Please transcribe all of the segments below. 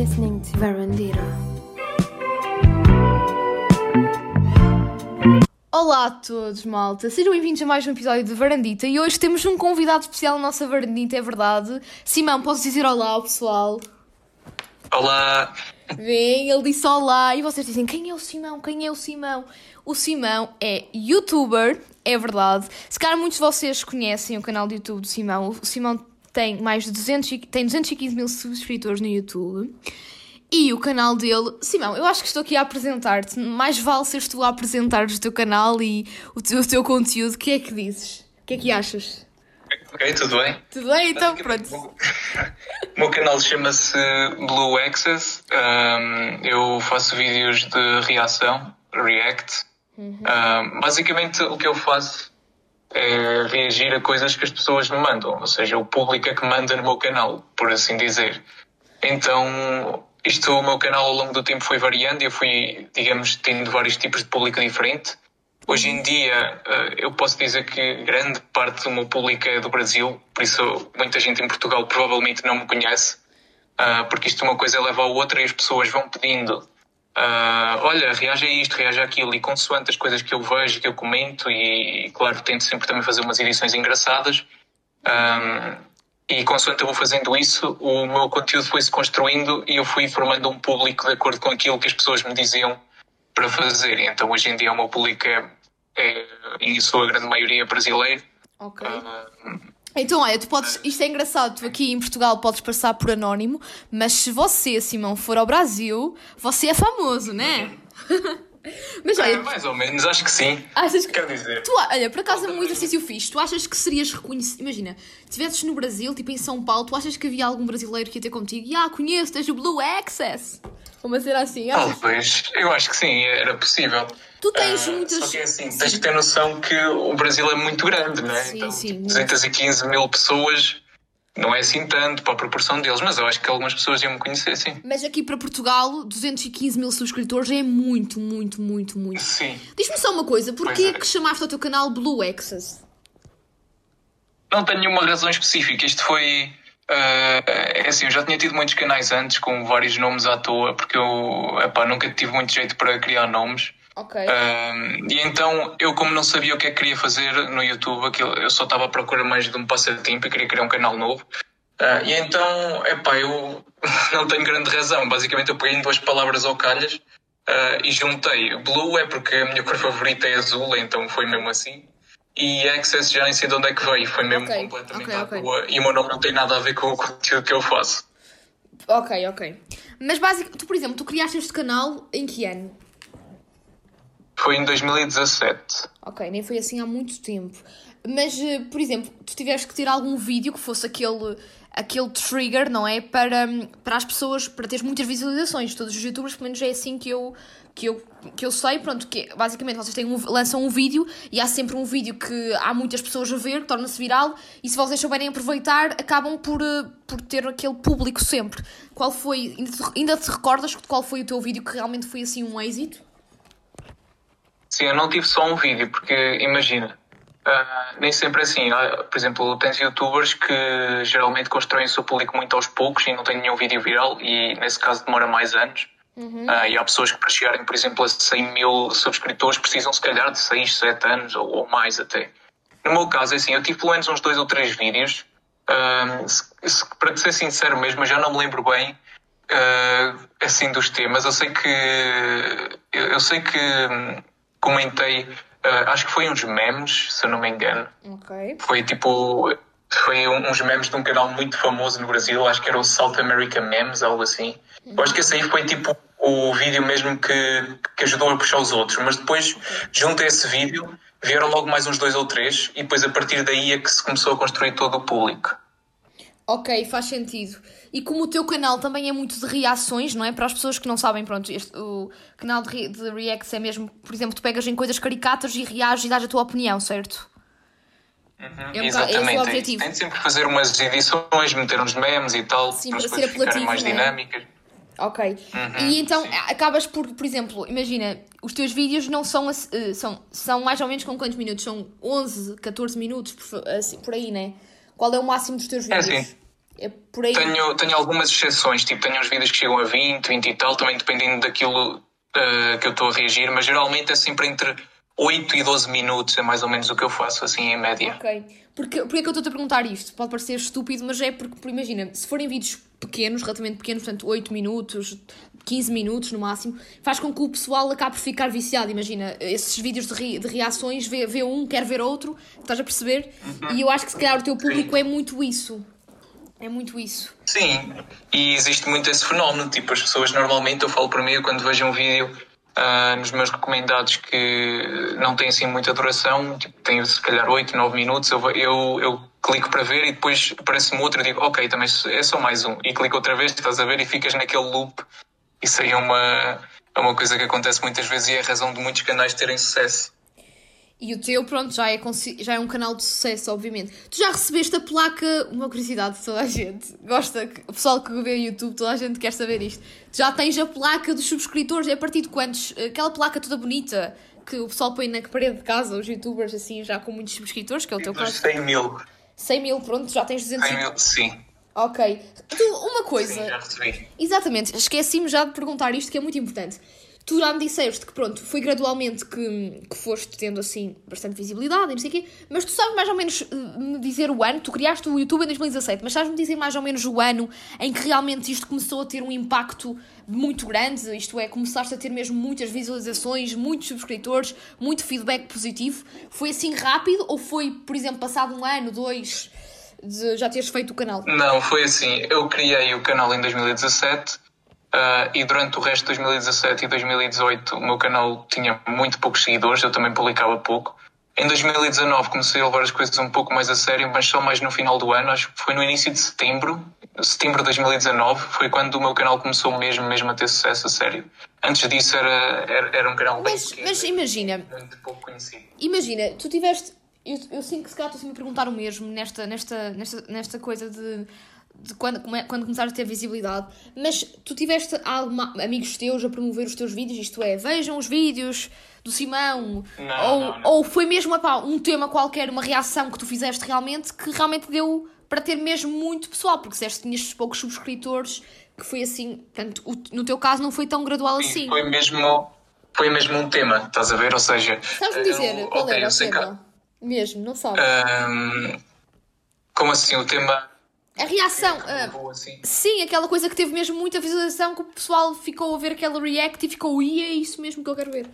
listening to Verandira. Olá a todos, malta. Sejam bem-vindos a mais um episódio de Varandita e hoje temos um convidado especial na nossa Varandita, é verdade. Simão, posso dizer olá ao pessoal? Olá, Vem, ele disse olá e vocês dizem quem é o Simão? Quem é o Simão? O Simão é youtuber, é verdade. Se calhar muitos de vocês conhecem o canal de YouTube do Simão. O Simão tem mais de 200, e- tem 215 mil subscritores no YouTube. E o canal dele, Simão, eu acho que estou aqui a apresentar-te. Mais vale seres tu a apresentares o teu canal e o teu, o teu conteúdo. O que é que dizes? O que é que achas? ok, tudo bem? Tudo bem? Então, pronto. O meu canal chama-se Blue Access. Ahm, eu faço vídeos de reação, React. Ahm, basicamente, o que eu faço é reagir a coisas que as pessoas me mandam. Ou seja, o público é que manda no meu canal, por assim dizer. Então, isto, o meu canal ao longo do tempo foi variando eu fui, digamos, tendo vários tipos de público diferente. Hoje em dia, eh, eu posso dizer que grande parte do meu público é do Brasil, por isso muita gente em Portugal provavelmente não me conhece, ah, porque isto uma coisa leva a outra e as pessoas vão pedindo. Ah, olha, reage a isto, reage àquilo, e consoante as coisas que eu vejo, que eu comento, e claro, tento sempre também fazer umas edições engraçadas. ah, e consoante eu vou fazendo isso, o meu conteúdo foi-se construindo e eu fui formando um público de acordo com aquilo que as pessoas me diziam para fazer. Então hoje em dia o meu público é, é em sua grande maioria brasileiro. Ok. Ah, Então, olha, tu podes, isto é engraçado, tu aqui em Portugal podes passar por anónimo, mas se você, Simão, for ao Brasil, você é famoso, né? mas é, olha, mais ou menos, acho que sim. achas que. Quer dizer, Tu, olha, por acaso é um exercício fixe. Tu achas que serias reconhecido? Imagina, se estivesses no Brasil, tipo em São Paulo, tu achas que havia algum brasileiro que ia ter contigo? E ah, conheço, tens o Blue Access. Vamos ser assim, achas? talvez, eu acho que sim, era possível. Tu tens Ah, muitas. Só que é assim, tens que ter noção que o Brasil é muito grande, não é? Sim, então, sim, tipo, muito. 215 mil pessoas não é assim tanto para a proporção deles, mas eu acho que algumas pessoas iam me conhecer, sim. Mas aqui para Portugal, 215 mil subscritores é muito, muito, muito, muito. Sim. Diz-me só uma coisa, porquê é. que chamaste ao teu canal Blue Access? Não tenho nenhuma razão específica. Isto foi. ah, é assim, eu já tinha tido muitos canais antes com vários nomes à toa, porque eu epá, nunca tive muito jeito para criar nomes. Ok. Ah, e então, eu, como não sabia o que é que queria fazer no YouTube, aquilo, eu só estava à procura mais de um passatempo e queria criar um canal novo. Ah, e então, epá, eu não tenho grande razão. Basicamente, eu peguei em duas palavras ao calhas ah, e juntei. Blue é porque a minha cor favorita é azul, então foi mesmo assim. E Access já nem sei de onde é que veio, foi mesmo Ok, completamente ok, à ok. toa. E o meu nome não tem nada a ver com o conteúdo que eu faço. Ok, ok. Mas basicamente, tu, por exemplo, tu criaste este canal em que ano? Foi em 2017. Ok, nem foi assim há muito tempo. Mas, eh, por exemplo, tu tiveste que ter algum vídeo que fosse aquele, aquele trigger, não é? Para, para as pessoas, para teres muitas visualizações. Todos os youtubers, pelo menos é assim que eu, que eu, que eu sei. Pronto, que basicamente vocês têm um, lançam um vídeo e há sempre um vídeo que há muitas pessoas a ver, torna-se viral. E se vocês souberem aproveitar, acabam por, eh, por ter aquele público sempre. Qual foi, ainda te, ainda te recordas qual foi o teu vídeo que realmente foi assim um êxito? Sim, eu não tive só um vídeo, porque imagina, ah, nem sempre é assim. Ah, por exemplo, tens youtubers que geralmente constroem o seu público muito aos poucos e não têm nenhum vídeo viral, e nesse caso demora mais anos. Ah, e há pessoas que para chegarem, por exemplo, a 100 mil subscritores precisam se calhar de 6, 7 anos ou, ou mais até. No meu caso, é assim, eu tive pelo menos uns dois ou três vídeos. Se- se- para te ser sincero mesmo, eu já não me lembro bem ah, assim dos temas. Eu sei que eu, eu sei que hum, comentei, ah, acho que foi uns memes, se eu não me engano. Ok. Foi tipo foi um- uns memes de um canal muito famoso no Brasil, acho que era o South America Memes, algo assim. Eu acho que esse aí foi tipo o vídeo mesmo que, que ajudou a puxar os outros, mas depois, junto a esse vídeo, vieram logo mais uns dois ou três, e depois a partir daí é que se começou a construir todo o público. Ok, faz sentido. E como o teu canal também é muito de reações, não é? Para as pessoas que não sabem, pronto, este, o canal de, de Reacts é mesmo, por exemplo, tu pegas em coisas caricatas e reages e dás a tua opinião, certo? É um bocado- é Exatamente. objetivo. Tento sempre fazer umas edições, meter uns memes e tal, Sim, para ser apelativo, mais não é? dinâmicas. Ok. Uhum, e então acabas por, por exemplo, imagina, os teus vídeos não são, eh, são, são mais ou menos com quantos minutos? São 11, 14 minutos, por, assim, por aí, né? Qual é o máximo dos teus É vídeos? assim. É por aí. Tenho, tenho algumas exceções, tipo, tenho uns vídeos que chegam a 20, 20 e tal, também dependendo daquilo uh, que eu estou a reagir, mas geralmente é sempre entre 8 e 12 minutos, é mais ou menos o que eu faço, assim, em média. Ok. Porque, porque é que eu estou-te a perguntar isto? Pode parecer estúpido, mas é porque, porque, imagina, se forem vídeos pequenos, relativamente pequenos, portanto 8 minutos, 15 minutos no máximo, faz com que o pessoal acabe por ficar viciado. Imagina, esses vídeos de, re, de reações, vê, vê um, quer ver outro, estás a perceber? Uhum. E eu acho que se calhar o teu público Sim. é muito isso. É muito isso. Sim, e existe muito esse fenómeno. Tipo, as pessoas normalmente, eu falo para mim, quando vejo um vídeo uh, nos meus recomendados que não tem assim muita duração, tipo, tem se calhar 8, 9 minutos, eu, eu, eu clico para ver e depois aparece-me outro e digo, ok, também é só mais um. E clico outra vez, estás a ver, e ficas naquele loop. Isso aí é uma, é uma coisa que acontece muitas vezes e é a razão de muitos canais terem sucesso. E o teu, pronto, já é, já é um canal de sucesso, obviamente. Tu já recebeste a placa, uma curiosidade de toda a gente, gosta, o pessoal que vê o YouTube, toda a gente quer saber isto. Tu já tens a placa dos subscritores, é a partir de quantos? Aquela placa toda bonita que o pessoal põe na parede de casa, os youtubers assim, já com muitos subscritores, que é o teu caso. 100 mil. 100 mil, pronto, já tens 200 100 mil, sim. Ok. Tu, uma coisa. Sim, já recebi. Exatamente, esqueci-me já de perguntar isto que é muito importante. Tu já me disseste que, pronto, foi gradualmente que, que foste tendo, assim, bastante visibilidade e não sei o quê, mas tu sabes mais ou menos uh, me dizer o ano, tu criaste o YouTube em 2017, mas sabes-me dizer mais ou menos o ano em que realmente isto começou a ter um impacto muito grande, isto é, começaste a ter mesmo muitas visualizações, muitos subscritores, muito feedback positivo. Foi assim rápido ou foi, por exemplo, passado um ano, dois, de já teres feito o canal? Não, foi assim. Eu criei o canal em 2017 Uh, e durante o resto de 2017 e 2018 o meu canal tinha muito poucos seguidores, eu também publicava pouco. Em 2019 comecei a levar as coisas um pouco mais a sério, mas só mais no final do ano, acho que foi no início de setembro, setembro de 2019, foi quando o meu canal começou mesmo, mesmo a ter sucesso a sério. Antes disso era, era, era um canal bem mas, pequeno, mas imagina, muito pouco conhecido. Imagina, tu tiveste, eu, eu sinto que se calhar estou a me perguntar o mesmo nesta, nesta, nesta, nesta coisa de quando, quando começares a ter visibilidade, mas tu tiveste alguma, amigos teus a promover os teus vídeos, isto é, vejam os vídeos do Simão, não, ou, não, não. ou foi mesmo epá, um tema qualquer, uma reação que tu fizeste realmente, que realmente deu para ter mesmo muito pessoal, porque se que tinhas poucos subscritores, que foi assim, portanto, no teu caso não foi tão gradual Sim, assim. Foi mesmo, foi mesmo um tema, estás a ver? Ou seja, sabes-me dizer eu, qual okay, era o tema? Que... Mesmo, não sabes? Um, como assim, o tema a reação. Uh, assim. Sim, aquela coisa que teve mesmo muita visualização que o pessoal ficou a ver aquela react e ficou, e é isso mesmo que eu quero ver.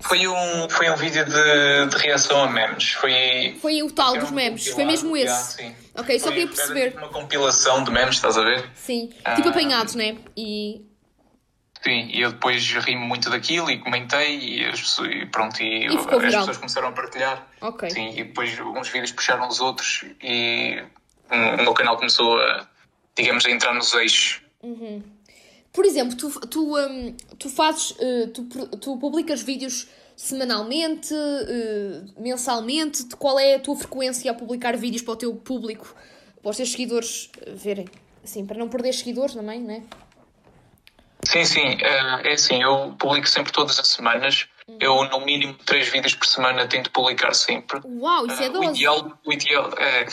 Foi um, foi um vídeo de, de reação a memes. Foi, foi o tal dos memes, foi mesmo esse. Yeah, sim. Ok, só queria perceber. Uma compilação de memes, estás a ver? Sim, ah, tipo apanhados, né? E. Sim, e eu depois ri muito daquilo e comentei e, as, e pronto, e, e as pessoas começaram a partilhar. Ok. Sim, e depois uns vídeos puxaram os outros e o meu canal começou a, digamos, a entrar nos eixos. Uhum. Por exemplo, tu, tu, um, tu fazes, uh, tu, tu publicas vídeos semanalmente, uh, mensalmente? Qual é a tua frequência a publicar vídeos para o teu público, para os teus seguidores uh, verem? Assim, para não perder seguidores também, não é? Sim, sim. é assim, eu publico sempre todas as semanas. Uhum. Eu, no mínimo, três vídeos por semana tento publicar sempre. Uau, isso é dose. O ideal, o ideal é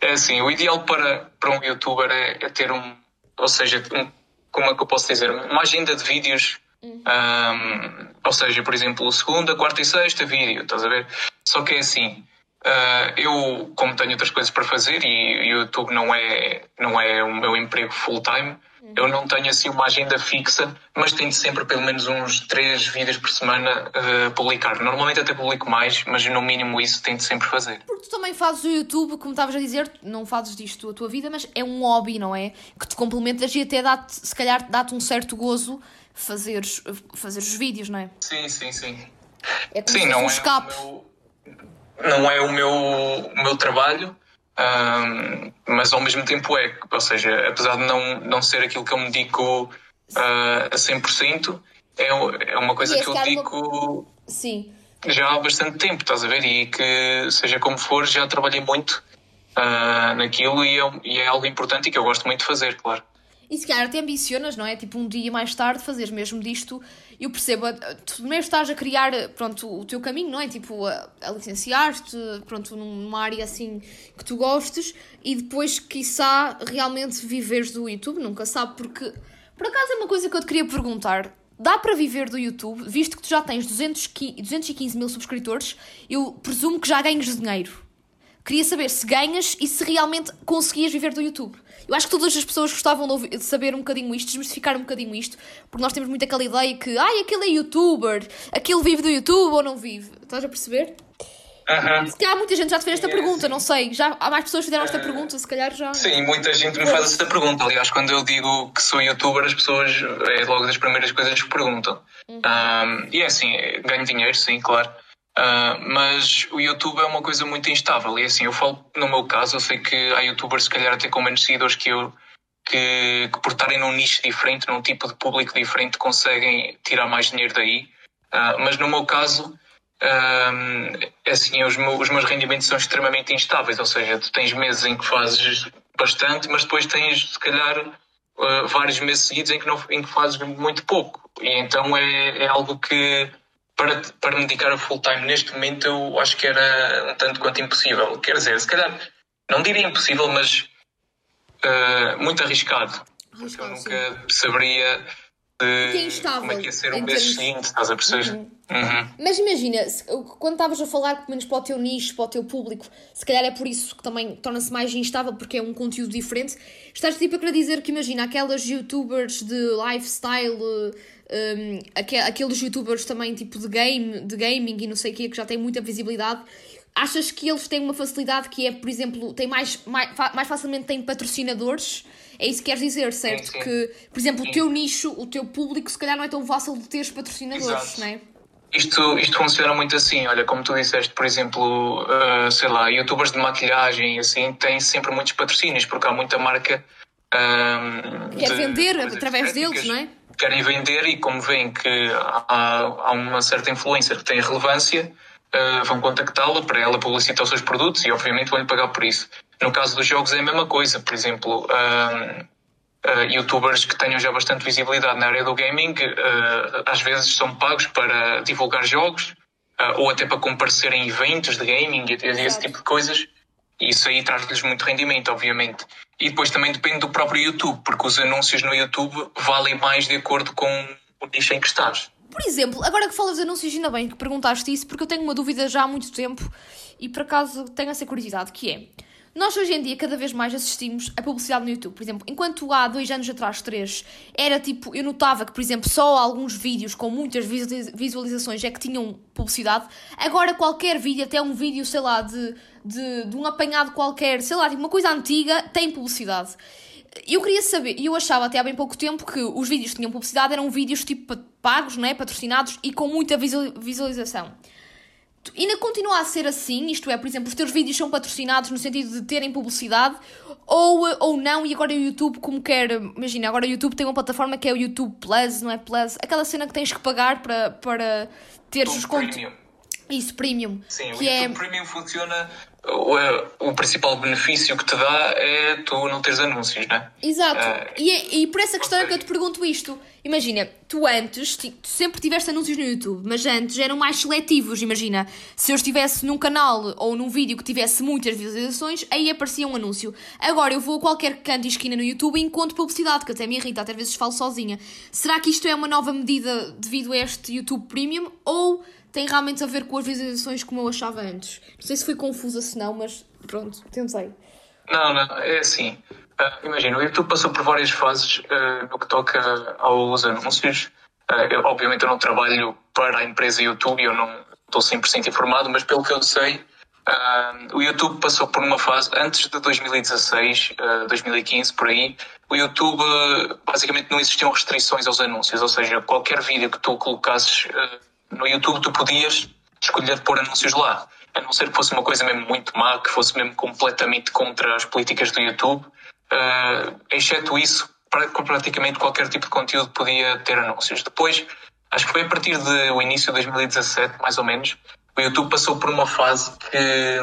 é assim, o ideal para, para um youtuber é, é ter um, ou seja, um, como é que eu posso dizer, uma agenda de vídeos, uhum. um, ou seja, por exemplo, segunda, quarta e sexta vídeo, estás a ver? Só que é assim, uh, eu, como tenho outras coisas para fazer e o YouTube não é, não é o meu emprego full time, eu não tenho assim uma agenda fixa, mas tento sempre pelo menos uns 3 vídeos por semana uh, publicar. Normalmente até publico mais, mas no mínimo isso tento sempre fazer. Porque tu também fazes o YouTube, como estavas a dizer, não fazes disto a tua vida, mas é um hobby, não é? Que te complementas e até dá se calhar dá-te um certo gozo fazer, fazer os vídeos, não é? Sim, sim, sim. É como sim, não um é escape. Meu, não é o meu, o meu trabalho, um, mas ao mesmo tempo é, ou seja, apesar de não, não ser aquilo que eu me dedico uh, a 100%, é, é uma coisa que eu dedico Sim. já há bastante tempo, estás a ver? E que, seja como for, já trabalhei muito uh, naquilo e é, e é algo importante e que eu gosto muito de fazer, claro. E se calhar até ambicionas, não é? Tipo, um dia mais tarde fazeres mesmo disto. Eu percebo, tu primeiro estás a criar, pronto, o teu caminho, não é? Tipo, a, a licenciar-te, pronto, numa área assim que tu gostes e depois, quiçá, realmente viveres do YouTube, nunca sabe, porque, por acaso é uma coisa que eu te queria perguntar. Dá para viver do YouTube, visto que tu já tens 215 mil subscritores, eu presumo que já ganhas dinheiro. Queria saber se ganhas e se realmente conseguias viver do YouTube. Eu acho que todas as pessoas gostavam de, ouvir, de saber um bocadinho isto, desmistificar um bocadinho isto, porque nós temos muito aquela ideia que, ai, aquele é youtuber, aquele vive do YouTube ou não vive. Estás a perceber? Uhum. Se calhar muita gente já te fez esta é, pergunta, sim. não sei. Já há mais pessoas que fizeram esta uh, pergunta, se calhar já. Sim, muita gente me faz esta pergunta. Aliás, quando eu digo que sou youtuber, as pessoas é logo das primeiras coisas que perguntam. Uhum. Um, e é assim, ganho dinheiro, sim, claro. Uh, mas o YouTube é uma coisa muito instável. E assim, eu falo no meu caso, eu sei que há youtubers, se calhar, até com menos seguidores que eu, que, que por estarem num nicho diferente, num tipo de público diferente, conseguem tirar mais dinheiro daí. Uh, mas no meu caso, uh, assim, os meus, os meus rendimentos são extremamente instáveis. Ou seja, tu tens meses em que fazes bastante, mas depois tens, se calhar, vários meses seguidos em que, não, em que fazes muito pouco. E então é, é algo que para, para me dedicar a full time neste momento eu acho que era um tanto quanto impossível. Quer dizer, se calhar, não diria impossível, mas uh, muito arriscado. Porque eu nunca saberia de como é que ia ser um mês seguinte, estás a perceber? Uhum. Uhum. Mas imagina, quando estavas a falar, pelo menos para o teu nicho, para o teu público, se calhar é por isso que também torna-se mais instável, porque é um conteúdo diferente. Estás tipo a querer dizer que, imagina, aquelas youtubers de lifestyle um, aqueles youtubers também tipo de game, de gaming e não sei o que, que já têm muita visibilidade, achas que eles têm uma facilidade que é, por exemplo, tem mais, mais, mais facilmente têm patrocinadores? É isso que queres dizer, certo? Sim, sim. Que, por exemplo, sim. o teu nicho, o teu público, se calhar não é tão fácil de teres patrocinadores, Exato. não é? Isto, isto funciona muito assim, olha, como tu disseste, por exemplo, uh, sei lá, youtubers de maquilhagem assim, têm sempre muitos patrocínios, porque há muita marca. Uh, Quer vender através deles, não é? Querem vender e como veem que há, há uma certa influência que tem relevância, uh, vão contactá-la para ela publicitar os seus produtos e obviamente vão-lhe pagar por isso. No caso dos jogos é a mesma coisa, por exemplo, uh, uh, youtubers que tenham já bastante visibilidade na área do gaming, às vezes são pagos para divulgar jogos ou até para comparecer em eventos de gaming e esse tipo de coisas. Isso aí traz-lhes muito rendimento, obviamente. E depois também depende do próprio YouTube, porque os anúncios no YouTube valem mais de acordo com o nicho em que estás. Por exemplo, agora que falas de anúncios, ainda bem que perguntaste isso, porque eu tenho uma dúvida já há muito tempo e por acaso tenho essa curiosidade, que é... Nós hoje em dia cada vez mais assistimos a publicidade no YouTube. Por exemplo, enquanto há dois anos atrás, três, era tipo, eu notava que, por exemplo, só alguns vídeos com muitas visualizações é que tinham publicidade. Agora qualquer vídeo, até um vídeo, sei lá, de, de, de um apanhado qualquer, sei lá, tipo uma coisa antiga, tem publicidade. Eu queria saber, e eu achava até há bem pouco tempo que os vídeos que tinham publicidade eram vídeos tipo pagos, né, patrocinados e com muita visualização. Ainda continua a ser assim, isto é, por exemplo, os teus vídeos são patrocinados no sentido de terem publicidade ou, ou não, e agora o YouTube, como quer, imagina, agora o YouTube tem uma plataforma que é o YouTube Plus, não é Plus, aquela cena que tens que pagar para, para teres os conteúdos. Isso, premium. Sim, que o YouTube é... Premium funciona o, é, o principal benefício que te dá é tu não teres anúncios, não é? Exato. Uh, e, é, e por essa questão é que eu te pergunto isto. Imagina, tu antes tu sempre tiveste anúncios no YouTube, mas antes eram mais seletivos. Imagina, se eu estivesse num canal ou num vídeo que tivesse muitas visualizações, aí aparecia um anúncio. Agora eu vou a qualquer canto e esquina no YouTube e encontro publicidade, que até me irrita, até às vezes falo sozinha. Será que isto é uma nova medida devido a este YouTube Premium ou tem realmente a ver com as visualizações como eu achava antes. Não sei se foi confusa se não, mas pronto, tentei. Não, não, é assim. Uh, imagina, o YouTube passou por várias fases uh, no que toca aos anúncios. Uh, eu, obviamente eu não trabalho para a empresa YouTube, eu não estou 100% informado, mas pelo que eu sei, o YouTube passou por uma fase, antes de 2016, 2015, por aí, o YouTube basicamente não existiam restrições aos anúncios, ou seja, qualquer vídeo que tu colocasses no YouTube tu podias escolher pôr anúncios lá. A não ser que fosse uma coisa mesmo muito má, que fosse mesmo completamente contra as políticas do YouTube. Uh, exceto isso, praticamente qualquer tipo de conteúdo podia ter anúncios. Depois, acho que foi a partir do início de 2017, mais ou menos, o YouTube passou por uma fase que,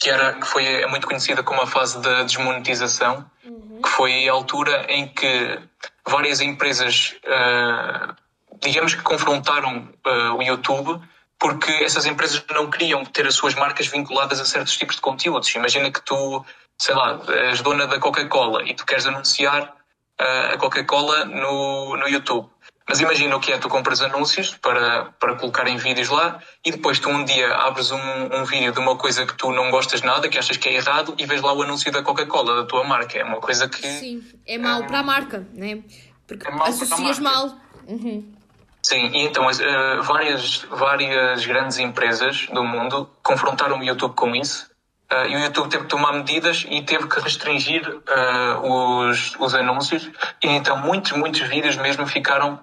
que, era, que foi é muito conhecida como a fase da desmonetização, uhum. que foi a altura em que várias empresas, uh, digamos que confrontaram uh, o YouTube porque essas empresas não queriam ter as suas marcas vinculadas a certos tipos de conteúdos. Imagina que tu, sei lá, és dona da Coca-Cola e tu queres anunciar uh, a Coca-Cola no, no YouTube. Mas imagina o que é, tu compras anúncios para, para colocar em vídeos lá e depois tu um dia abres um, um vídeo de uma coisa que tu não gostas nada, que achas que é errado e vês lá o anúncio da Coca-Cola, da tua marca. É uma coisa que... Sim, é mau é... para a marca, né? Porque é associas mal. Uhum. Sim, e então uh, várias, várias grandes empresas do mundo confrontaram o YouTube com isso Uh, e o YouTube teve que tomar medidas e teve que restringir uh, os, os anúncios. E então muitos, muitos vídeos mesmo ficaram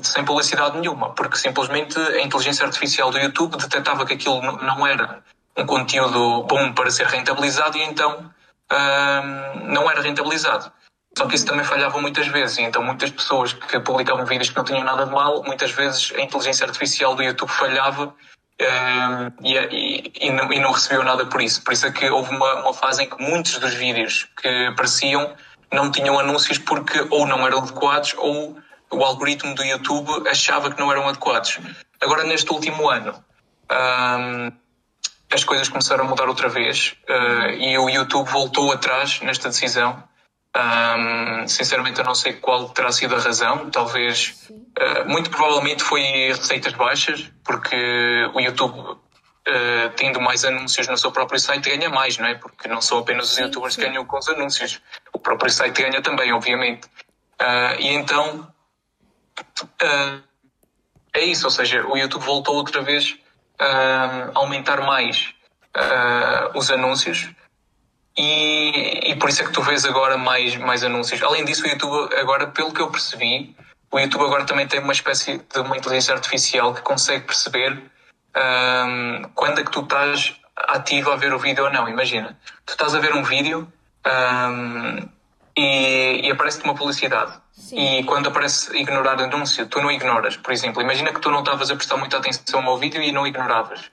sem publicidade nenhuma, porque simplesmente a inteligência artificial do YouTube detectava que aquilo não era um conteúdo bom para ser rentabilizado e então não era rentabilizado. Só que isso também falhava muitas vezes, e então muitas pessoas que publicavam vídeos que não tinham nada de mal, muitas vezes a inteligência artificial do YouTube falhava e, e, e, não, e, não, recebeu nada por isso. Por isso é que houve uma, uma fase em que muitos dos vídeos que apareciam não tinham anúncios porque ou não eram adequados ou o algoritmo do YouTube achava que não eram adequados. Agora, neste último ano, um, as coisas começaram a mudar outra vez uh, e o YouTube voltou atrás nesta decisão. Um, sinceramente, eu não sei qual terá sido a razão. Talvez, uh, muito provavelmente, foi receitas baixas, porque o YouTube, uh, tendo mais anúncios no seu próprio site, ganha mais, não é? Porque não são apenas os YouTubers que ganham com os anúncios, o próprio site ganha também, obviamente. Uh, e então, é isso, ou seja, o YouTube voltou outra vez a aumentar mais os anúncios e, e por isso é que tu vês agora mais, mais anúncios. Além disso, o YouTube, agora, pelo que eu percebi, o YouTube agora também tem uma espécie de uma inteligência artificial que consegue perceber um, quando é que tu estás ativo a ver o vídeo ou não. Imagina, tu estás a ver um vídeo um, e, e aparece-te uma publicidade. Sim. E quando aparece ignorar anúncio, tu não ignoras. Por exemplo, imagina que tu não estavas a prestar muita atenção ao vídeo e não ignoravas.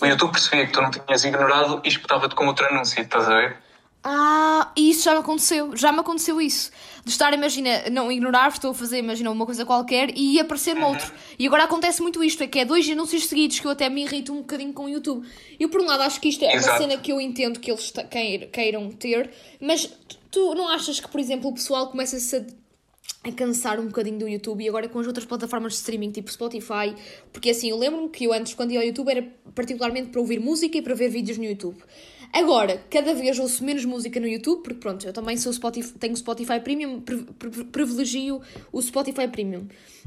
O YouTube percebia que tu não tinhas ignorado e espetava-te com outro anúncio, estás a ver? Ah, isso já me aconteceu, já me aconteceu isso. De estar, imagina, não ignorar, estou a fazer, imagina, uma coisa qualquer e aparecer-me uhum. outro. E agora acontece muito isto, é que é dois anúncios seguidos que eu até me irrito um bocadinho com o YouTube. Eu, por um lado, acho que isto é Exato. uma cena que eu entendo que eles queiram ter, mas tu não achas que, por exemplo, o pessoal começa-se a a cansar um bocadinho do YouTube e agora com as outras plataformas de streaming, tipo Spotify, porque assim, eu lembro-me que eu antes, quando ia ao YouTube, era particularmente para ouvir música e para ver vídeos no YouTube. Agora, cada vez ouço menos música no YouTube, porque pronto, eu também sou Spotify, tenho Spotify Premium, privilegio o Spotify Premium.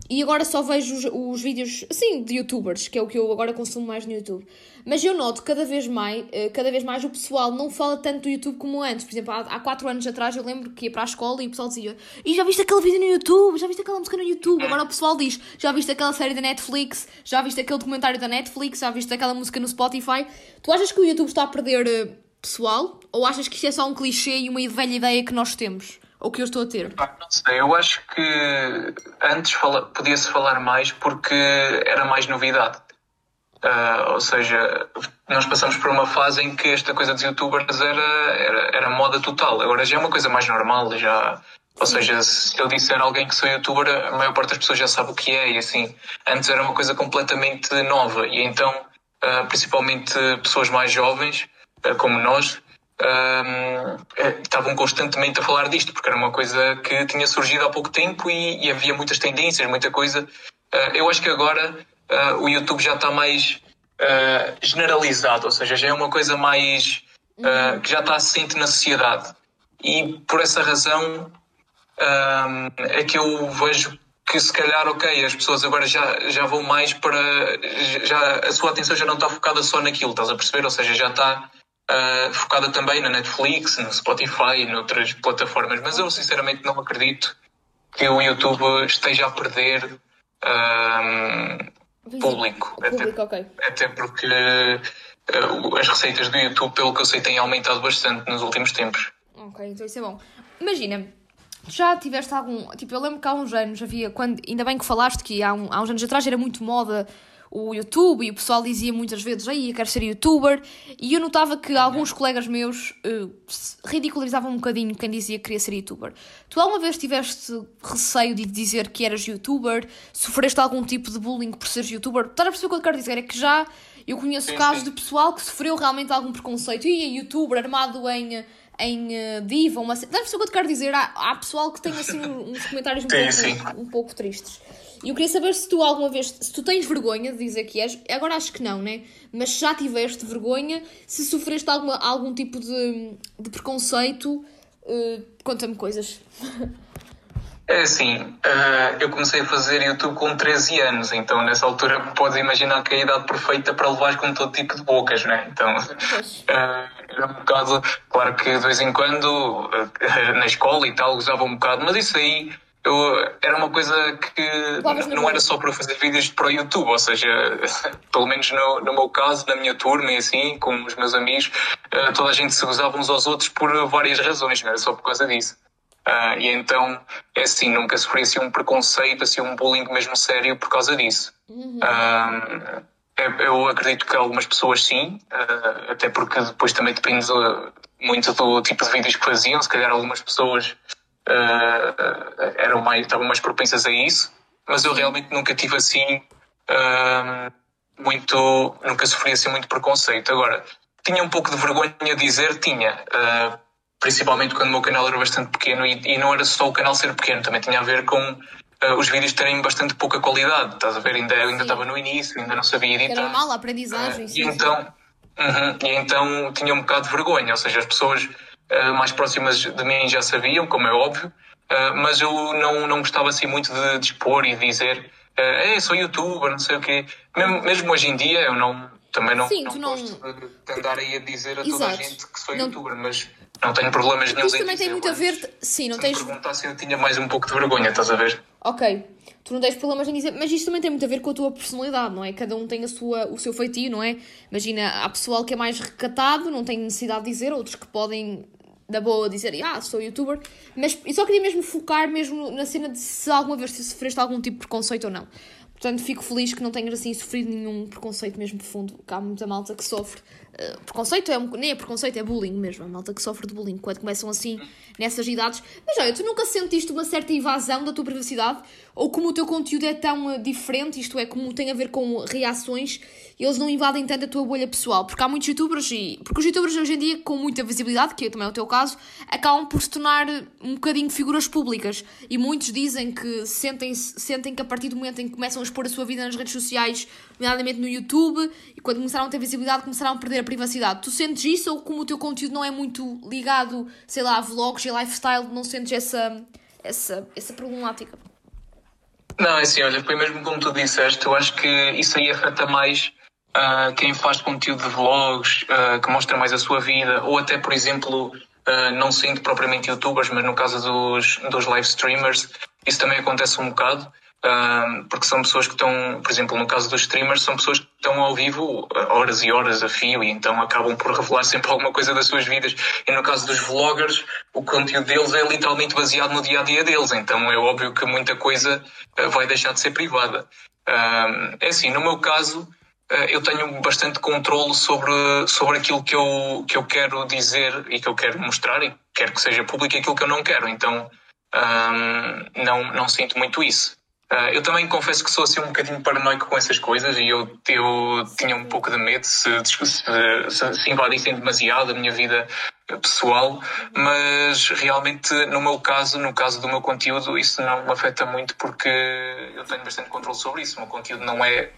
E agora só vejo os, os, vídeos, assim, de youtubers, que é o que eu agora consumo mais no YouTube. Mas eu noto cada vez mais, eh, cada vez mais o pessoal não fala tanto do YouTube como antes. Por exemplo, há, há 4 anos atrás eu lembro que ia para a escola e o pessoal dizia e já viste aquele vídeo no YouTube? Já viste aquela música no YouTube? Agora o pessoal diz, já viste aquela série da Netflix? Já viste aquele documentário da Netflix? Já viste aquela música no Spotify? Tu achas que o YouTube está a perder eh, pessoal? Ou achas que isto é só um clichê e uma velha ideia que nós temos? Ou que eu estou a ter? Ah, não sei, eu acho que antes podia-se falar mais porque era mais novidade. Uh, ou seja, nós passamos por uma fase em que esta coisa dos youtubers era, era, era moda total. Agora já é uma coisa mais normal, já. Ou seja, se eu disser a alguém que sou youtuber, a maior parte das pessoas já sabe o que é, e assim. Antes era uma coisa completamente nova, e então, uh, principalmente pessoas mais jovens, como nós, estavam constantemente a falar disto, porque era uma coisa que tinha surgido há pouco tempo e, e havia muitas tendências, muita coisa. eu acho que agora uh, o YouTube já está mais uh, generalizado, ou seja, já é uma coisa mais uh, que já está assente na sociedade. E por essa razão é que eu vejo que se calhar, ok, as pessoas agora já, já vão mais para. Já, a sua atenção já não está focada só naquilo, estás a perceber? Ou seja, já está uh, focada também na Netflix, no Spotify e noutras plataformas. Mas eu sinceramente não acredito que o YouTube esteja a perder uh, público. Público, até, ok. Até porque uh, as receitas do YouTube, pelo que eu sei, têm aumentado bastante nos últimos tempos. Ok, então isso é bom. Imagina, já tiveste algum. Tipo, eu lembro que há uns anos havia. Quando, ainda bem que falaste que há, um, há uns anos atrás era muito moda o YouTube e o pessoal dizia muitas vezes, aí eu quero ser youtuber, e eu notava que alguns colegas meus uh, ridicularizavam um bocadinho quem dizia que queria ser youtuber. Tu alguma vez tiveste receio de dizer que eras youtuber? Sofreste algum tipo de bullying por seres youtuber? Estás a perceber o que eu quero dizer? É que já eu conheço casos de pessoal que sofreu realmente algum preconceito. E é youtuber armado em em uh, diva, uma Deve ser o que eu te quero dizer. Há, há pessoal que tem assim uns comentários um, pouco, um pouco tristes. E eu queria saber se tu alguma vez, se tu tens vergonha de dizer que és, agora acho que não, né? Mas se já tiveste vergonha, se sofreste alguma, algum tipo de, de preconceito, uh, conta-me coisas. É assim, uh, eu comecei a fazer YouTube com 13 anos, então nessa altura podes imaginar que é a idade perfeita para levar com todo tipo de bocas, né? Então uh, era um bocado, claro que de vez em quando uh, na escola e tal usava um bocado, mas isso aí eu, era uma coisa que não era só para fazer vídeos para o YouTube, ou seja, pelo menos no, no meu caso, na minha turma e assim, com os meus amigos, uh, toda a gente se usava uns aos outros por várias razões, não era só por causa disso. Uh, e então, é assim, nunca sofri assim um preconceito, assim um bullying mesmo sério por causa disso. Uhum. Uh, eu acredito que algumas pessoas sim, uh, até porque depois também depende muito do tipo de vídeos que faziam, se calhar algumas pessoas uh, eram mais, estavam mais propensas a isso, mas eu realmente nunca tive assim uh, muito, nunca sofri assim muito preconceito. Agora, tinha um pouco de vergonha de dizer, tinha, uh, principalmente quando o meu canal era bastante pequeno e, e, não era só o canal ser pequeno, também tinha a ver com os vídeos terem bastante pouca qualidade, estás a ver? Ainda, eu ainda estava no início, ainda não sabia editar. Era mal a aprendizagem, sim. E então, uh e então tinha um bocado de vergonha, ou seja, as pessoas uh, mais próximas de mim já sabiam, como é óbvio, uh, mas eu não, não gostava assim muito de, expor e dizer é, sou youtuber, não sei o quê. Mesmo, mesmo hoje em dia eu não, também não, Sim, não, não gosto de andar aí a dizer a toda a gente que sou não... youtuber, mas não tenho problemas nenhum Isso também tem muito a ver. Sim, não tens. Se eu tinha mais um pouco de vergonha, estás a ver? Ok. Tu não tens problemas em dizer, mas isto também tem muito a ver com a tua personalidade, não é? Cada um tem a sua, o seu feitio, não é? Imagina, há pessoal que é mais recatado, não tem necessidade de dizer, outros que podem da boa dizer, ah, sou youtuber, mas eu só queria mesmo focar mesmo na cena de se alguma vez sofreste algum tipo de preconceito ou não. Portanto, fico feliz que não tenhas assim sofrido nenhum preconceito mesmo profundo, porque há muita malta que sofre. Uh, preconceito é um, nem é preconceito, é bullying mesmo. A malta que sofre de bullying quando começam assim nessas idades. Mas olha, tu nunca sentiste uma certa invasão da tua privacidade? Ou como o teu conteúdo é tão uh, diferente, isto é, como tem a ver com reações, eles não invadem tanto a tua bolha pessoal? Porque há muitos youtubers, e, porque os youtubers hoje em dia, com muita visibilidade, que também é o teu caso, acabam por se tornar um bocadinho figuras públicas. E muitos dizem que sentem, sentem que a partir do momento em que começam a expor a sua vida nas redes sociais, nomeadamente no YouTube, e quando começaram a ter visibilidade, começaram a perder a privacidade. Tu sentes isso ou como o teu conteúdo não é muito ligado, sei lá, a vlogs e lifestyle, não sentes essa, essa, essa problemática? Não, é assim, olha, foi mesmo como tu disseste, eu acho que isso aí afeta mais uh, quem faz conteúdo de vlogs, uh, que mostra mais a sua vida, ou até, por exemplo, uh, não sendo propriamente youtubers, mas no caso dos, dos live streamers, isso também acontece um bocado porque são pessoas que estão, por exemplo, no caso dos streamers, são pessoas que estão ao vivo horas e horas a fio e então acabam por revelar sempre alguma coisa das suas vidas. E no caso dos vloggers, o conteúdo deles é literalmente baseado no dia a dia deles, então é óbvio que muita coisa uh, vai deixar de ser privada. é assim, no meu caso, uh, eu tenho bastante controle sobre, sobre aquilo que eu, que eu quero dizer e que eu quero mostrar e quero que seja público aquilo que eu não quero, então não, não sinto muito isso. Uh, eu também confesso que sou assim um bocadinho paranoico com essas coisas e eu, eu tinha um pouco de medo se, se, se invadissem demasiado a minha vida pessoal, mas realmente no meu caso, no caso do meu conteúdo, isso não me afeta muito porque eu tenho bastante controle sobre isso. O meu conteúdo não é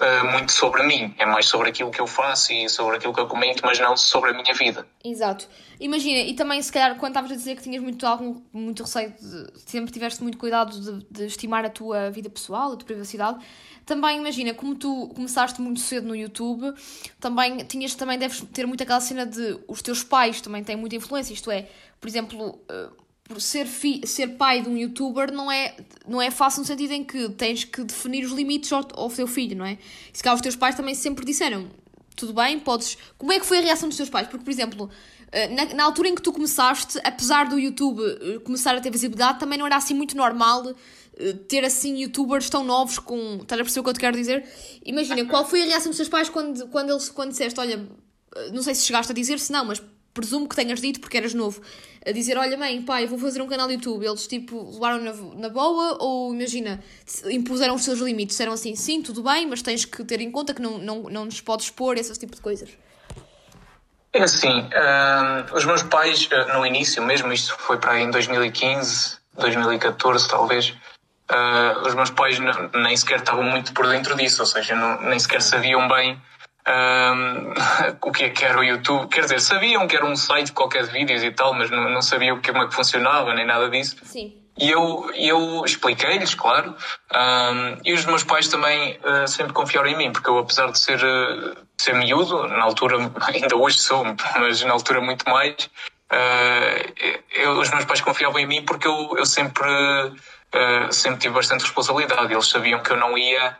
uh, muito sobre mim, é mais sobre aquilo que eu faço e sobre aquilo que eu comento, mas não sobre a minha vida. Exato. Imagina, e também se calhar quando estavas a dizer que tinhas muito, algum, muito receio, de, sempre tiveste muito cuidado de, de estimar a tua vida pessoal, a tua privacidade, também imagina, como tu começaste muito cedo no YouTube, também tinhas também deves ter muito aquela cena de os teus pais também têm muita influência, isto é, por exemplo, por ser, fi, ser pai de um youtuber não é, não é fácil no sentido em que tens que definir os limites ao, ao teu filho, não é? se calhar os teus pais também sempre disseram tudo bem, podes. Como é que foi a reação dos teus pais? Porque, por exemplo, eh, na, na, altura em que tu começaste, apesar do YouTube eh, começar a ter visibilidade, também não era assim muito normal eh, ter assim youtubers tão novos com. Estás a perceber o que eu te quero dizer? Imagina, qual foi a reação dos teus pais quando, quando eles quando disseste, olha, não sei se chegaste a dizer se não, mas presumo que tenhas dito porque eras novo, a dizer, olha mãe, pai, vou fazer um canal de YouTube. Eles tipo levaram na, na boa ou imagina, impuseram os seus limites, disseram assim, sim, tudo bem, mas tens que ter em conta que não, não, não nos podes expor esse tipo de coisas. É assim, uh, os meus pais, uh, no início mesmo, isto foi para aí em 2015, 2014 talvez, uh, os meus pais nem sequer estavam muito por dentro disso, ou seja, não, nem sequer sabiam bem o que é que era o YouTube. Quer dizer, sabiam que era um site qualquer de vídeos e tal, mas não, não sabiam como é que funcionava, nem nada disso. Sim. E eu, eu expliquei-lhes, claro, um, e os meus pais também uh, sempre confiaram em mim, porque eu, apesar de ser, uh, ser miúdo, na altura, ainda hoje sou, mas na altura muito mais, uh, eu, os meus pais confiavam em mim porque eu, eu sempre, sempre tive bastante responsabilidade. Eles sabiam que eu não ia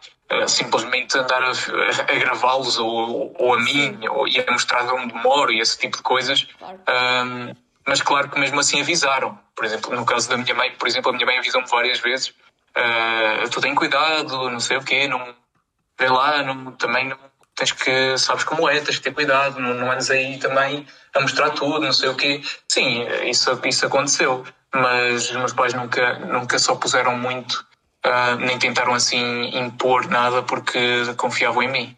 simplesmente andar a, a, a gravá-los ou, ou, a mim, ou ia mostrar de onde moro e esse tipo de coisas. Um, mas claro que mesmo assim avisaram. Por exemplo, no caso da minha mãe, por exemplo, a minha mãe avisou-me várias vezes: uh, tu tem cuidado, não sei o quê, não vê lá, não, também não tens que, sabes como é, tens que ter cuidado, não, não andes aí também a mostrar tudo, não sei o quê. Sim, isso, isso aconteceu, mas os meus pais nunca, nunca só puseram muito, uh, nem tentaram assim impor nada porque confiavam em mim.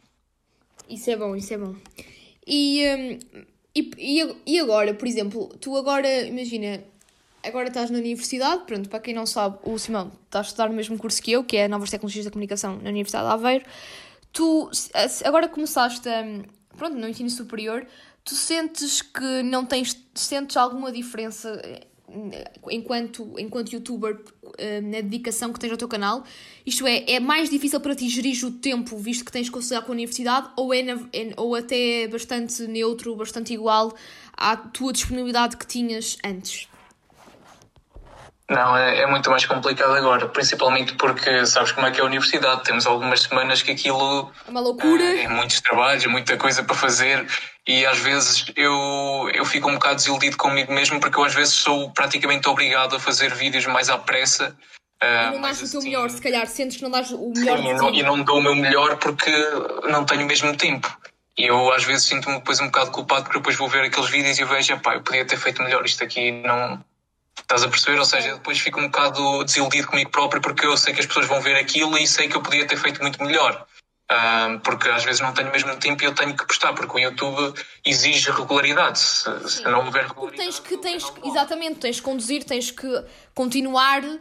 Isso é bom, isso é bom. E, um, e, e, agora, por exemplo, tu agora, imagina, agora estás na universidade, pronto, para quem não sabe, o Simão está a estudar no mesmo curso que eu, que é Novas Tecnologias da Comunicação na Universidade de Aveiro. Tu agora começaste a, pronto, no ensino superior, tu sentes que não tens, sentes alguma diferença enquanto, enquanto youtuber eh, na dedicação que tens ao teu canal? Isto é, é mais difícil para ti gerir o tempo, visto que tens que conciliar com a universidade, ou, é, na, é ou até bastante neutro, bastante igual à tua disponibilidade que tinhas antes? Não, é, é, muito mais complicado agora, principalmente porque sabes como é que é a universidade. Temos algumas semanas que aquilo é uma loucura. É, é muitos trabalhos, muita coisa para fazer e às vezes eu, eu fico um bocado desiludido comigo mesmo porque eu às vezes sou praticamente obrigado a fazer vídeos mais à pressa. Uh, não dás o teu assim, melhor, se calhar sentes que não dás o melhor. Sim, e não, e não dou o meu melhor porque não tenho mesmo tempo. E eu às vezes sinto-me depois um bocado culpado porque depois vou ver aqueles vídeos e vejo, pá, eu podia ter feito melhor isto aqui, não, Estás a perceber? Ou seja, depois fico um bocado desiludido comigo próprio porque eu sei que as pessoas vão ver aquilo e sei que eu podia ter feito muito melhor. Um, porque às vezes não tenho mesmo tempo e eu tenho que postar, porque o YouTube exige regularidade. Se, se não houver regularidade. Tens que, tens, exatamente, tens que conduzir, tens que continuar um,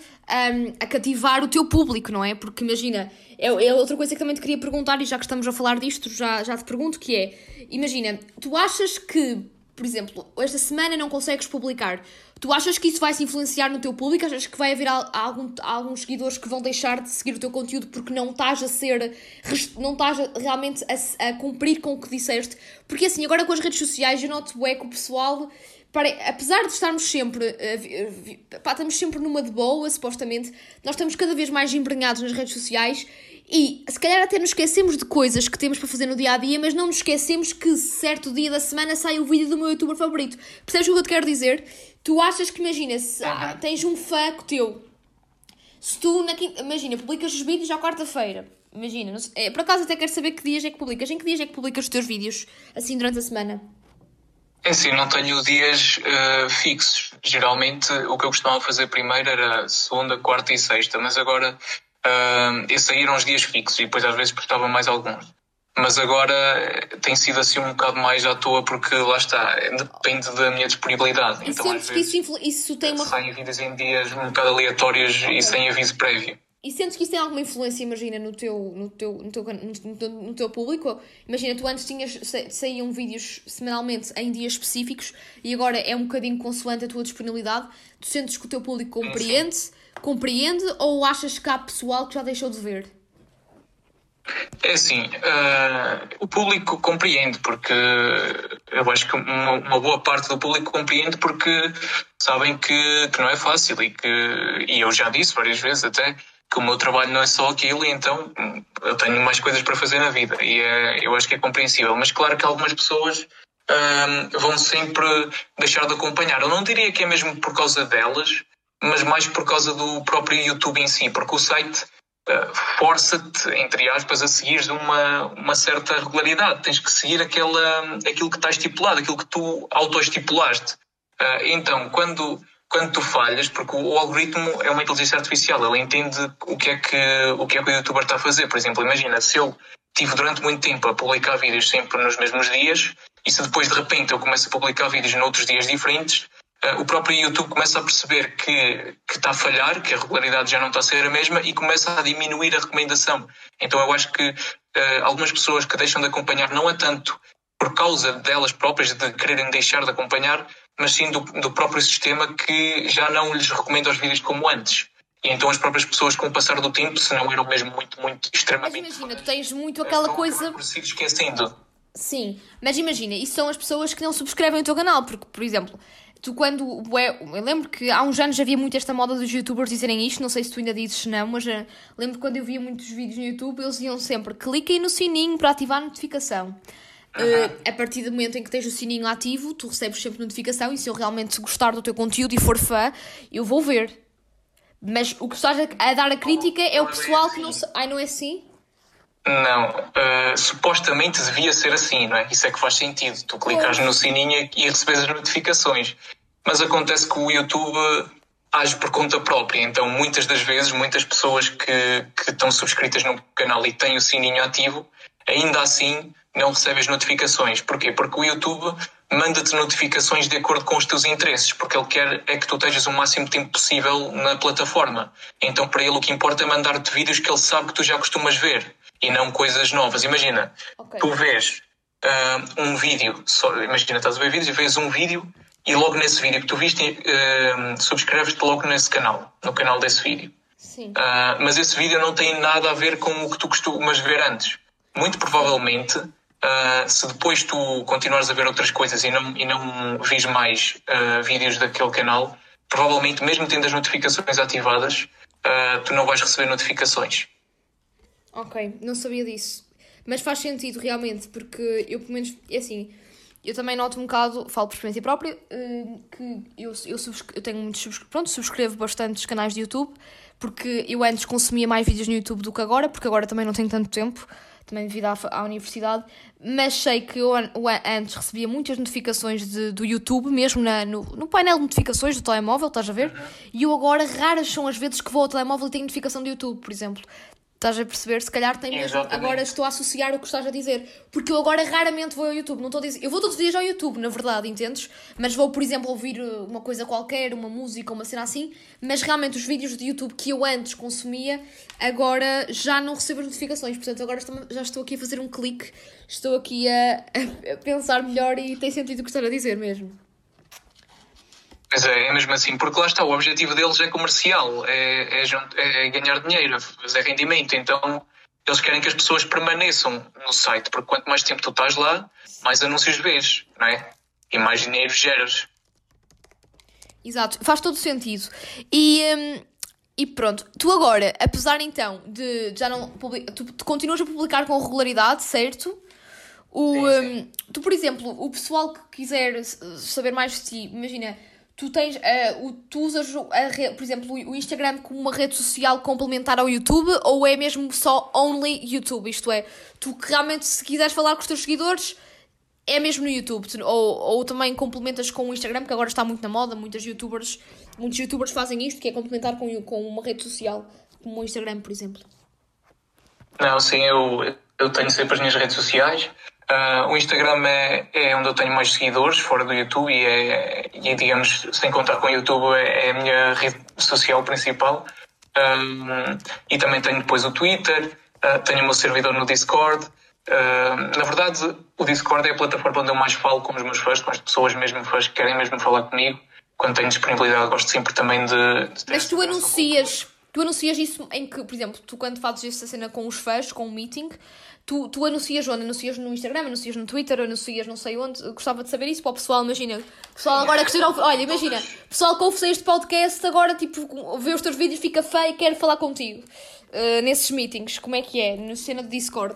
a cativar o teu público, não é? Porque imagina, é, é, outra coisa que também te queria perguntar, e já que estamos a falar disto, já, já te pergunto, que é, imagina, tu achas que, por exemplo, esta semana não consegues publicar, Tu achas que isso vai se influenciar no teu público? Achas que vai haver algum, alguns seguidores que vão deixar de seguir o teu conteúdo porque não estás a ser. não estás realmente a, a, cumprir com o que disseste? Porque assim, agora com as redes sociais, eu noto é que o pessoal. Para, apesar de estarmos sempre. Uh, pá, estamos sempre numa de boa, supostamente, nós estamos cada vez mais embrenhados nas redes sociais e se calhar até nos esquecemos de coisas que temos para fazer no dia a dia, mas não nos esquecemos que certo dia da semana sai o vídeo do meu youtuber favorito. Percebes o que eu te quero dizer? Tu achas que, imagina, se ah, tens um fã teu, se tu, na quinta, imagina, publicas os vídeos à quarta-feira, imagina, é, por acaso até quero saber que dias é que publicas, em que dias é que publicas os teus vídeos, assim, durante a semana? É sim, não tenho dias uh, fixos. Geralmente o que eu costumava fazer primeiro era segunda, quarta e sexta, mas agora uh, esses saíram os dias fixos e depois às vezes postava mais alguns mas agora eh, tem sido assim um bocado mais à toa porque lá está, depende da minha disponibilidade. E então, às vezes, isso, isso tem uma. Saem vídeos em dias um bocado aleatórios okay. e sem aviso prévio. E sentes que isso tem alguma influência, imagina, no teu, no teu, no teu, no teu, no teu público? Imagina, tu antes tinhas, saíam vídeos semanalmente em dias específicos e agora é um bocadinho consoante a tua disponibilidade. Tu sentes que o teu público compreende, compreende ou achas que há pessoal que já deixou de ver? É assim, uh, o público compreende, porque eu acho que uma, uma, boa parte do público compreende porque sabem que, que não é fácil e que, e eu já disse várias vezes até, que o meu trabalho não é só aquilo e então eu tenho mais coisas para fazer na vida e é, eu acho que é compreensível. Mas claro que algumas pessoas um, vão sempre deixar de acompanhar. Eu não diria que é mesmo por causa delas, mas mais por causa do próprio YouTube em si, porque o site uh, força-te, entre aspas, a seguir uma, uma certa regularidade. Tens que seguir aquela, aquilo que está estipulado, aquilo que tu autoestipulaste. Uh, então, quando, quando tu falhas, porque o, o, algoritmo é uma inteligência artificial, ele entende o que, é que, o que é que o youtuber está a fazer. Por exemplo, imagina, se eu tive durante muito tempo a publicar vídeos sempre nos mesmos dias, e se depois de repente eu começo a publicar vídeos noutros dias diferentes, o próprio YouTube começa a perceber que, que está a falhar, que a regularidade já não está a ser a mesma e começa a diminuir a recomendação. Então eu acho que uh, algumas pessoas que deixam de acompanhar não é tanto por causa delas próprias de quererem deixar de acompanhar, mas sim do, do próprio sistema que já não lhes recomenda os vídeos como antes. E então as próprias pessoas, com o passar do tempo, se não eram mesmo muito, muito, extremamente. Mas imagina, tu tens muito aquela coisa. Se esquecendo. Sim, mas imagina, isso são as pessoas que não subscrevem o teu canal, porque, por exemplo, tu quando. Eu lembro que há uns anos havia muito esta moda dos youtubers dizerem isto, não sei se tu ainda dizes não, mas uh, lembro quando eu via muitos vídeos no YouTube, eles diziam sempre cliquem no sininho para ativar a notificação. Uh, a partir do momento em que tens o sininho ativo, tu recebes sempre notificação e se eu realmente gostar do teu conteúdo e for fã, eu vou ver. Mas o que estás a, a dar a crítica é o pessoal que não. Ai, não é assim? Não, uh, supostamente devia ser assim, não é? Isso é que faz sentido. Tu clicas no sininho e recebes as notificações. Mas acontece que o YouTube age por conta própria. Então, muitas das vezes, muitas pessoas que, que estão subscritas no canal e têm o sininho ativo, ainda assim não recebem as notificações. Porquê? Porque o YouTube manda-te notificações de acordo com os teus interesses, porque ele quer é que tu estejas o máximo tempo possível na plataforma. Então, para ele, o que importa é mandar-te vídeos que ele sabe que tu já costumas ver e não coisas novas. Imagina, okay. tu vês uh, um vídeo, só, imagina, estás a ver vídeos e vês um vídeo e logo nesse vídeo que tu viste, uh, subscreves-te logo nesse canal, no canal desse vídeo. Sim. Uh, mas esse vídeo não tem nada a ver com o que tu costumas ver antes. Muito provavelmente, uh, se depois tu continuares a ver outras coisas e não, e não vis mais vídeos daquele canal, provavelmente, mesmo tendo as notificações ativadas, tu não vais receber notificações. Ok, não sabia disso. Mas faz sentido realmente, porque eu pelo menos, é assim, eu também noto um bocado, falo por experiência própria, eh, que eu, eu, eu tenho muitos, pronto, subscrevo bastantes canais de YouTube, porque eu antes consumia mais vídeos no YouTube do que agora, porque agora também não tenho tanto tempo, também devido à, à universidade, mas sei que eu, eu antes recebia muitas notificações de, do YouTube, mesmo na, no, no painel de notificações do telemóvel, estás a ver? E eu agora, raras são as vezes que vou ao telemóvel e tenho notificação do YouTube, por exemplo. Estás a perceber? Se calhar tem mesmo. Exatamente. Agora estou a associar o que estás a dizer. Porque eu agora raramente vou ao YouTube. Não estou a dizer. Eu vou todos os dias ao YouTube, na verdade, entendes? Mas vou, por exemplo, ouvir uh, uma coisa qualquer, uma música, uma cena assim. Mas realmente os vídeos de YouTube que eu antes consumia, agora já não recebo as notificações. Portanto, agora estou, já estou aqui a fazer um clique. Estou aqui a, a pensar melhor e tem sentido o que estás a dizer mesmo. Pois é, é mesmo assim, porque lá está, o objetivo deles é comercial, é, é, é ganhar dinheiro, é fazer rendimento, então eles querem que as pessoas permaneçam no site, porque quanto mais tempo tu estás lá, mais anúncios vês, não é? E mais dinheiro geras. Exato, faz todo sentido. E, hum, e pronto, tu agora, apesar então de já não tu, tu, continuas a publicar com regularidade, certo? O, sim, sim. Um, tu, por exemplo, o pessoal que quiser saber mais de ti, imagina, tu tens, uh, o, tu usas, a, por exemplo, o Instagram como uma rede social complementar ao YouTube ou é mesmo só only YouTube? Isto é, tu realmente se quiseres falar com os teus seguidores é mesmo no YouTube ou, ou também complementas com o Instagram que agora está muito na moda, muitos youtubers, muitos youtubers fazem isto que é complementar com, com uma rede social como o Instagram, por exemplo. Não, sim, eu, eu tenho sempre as minhas redes sociais Uh, o Instagram é, é onde eu tenho mais seguidores, fora do YouTube, e, é, e digamos, sem contar com o YouTube, é, é a minha rede social principal. Um, e também tenho depois o Twitter, uh, tenho o meu servidor no Discord. Uh, na verdade, o Discord é a plataforma onde eu mais falo com os meus fãs, com as pessoas mesmo fãs que querem mesmo falar comigo. Quando tenho disponibilidade, gosto sempre também de. de Mas tu anuncias, tu anuncias isso em que, por exemplo, tu quando fazes essa cena com os fãs, com o meeting, Tu, tu anuncias onde? Anuncias no Instagram, anuncias no Twitter, anuncias não sei onde. Eu gostava de saber isso para o pessoal, imagina. pessoal agora que Olha, imagina, pessoal que ouve este podcast agora, tipo, vê os teus vídeos, fica feio e quer falar contigo. Uh, nesses meetings, como é que é? Na cena do Discord?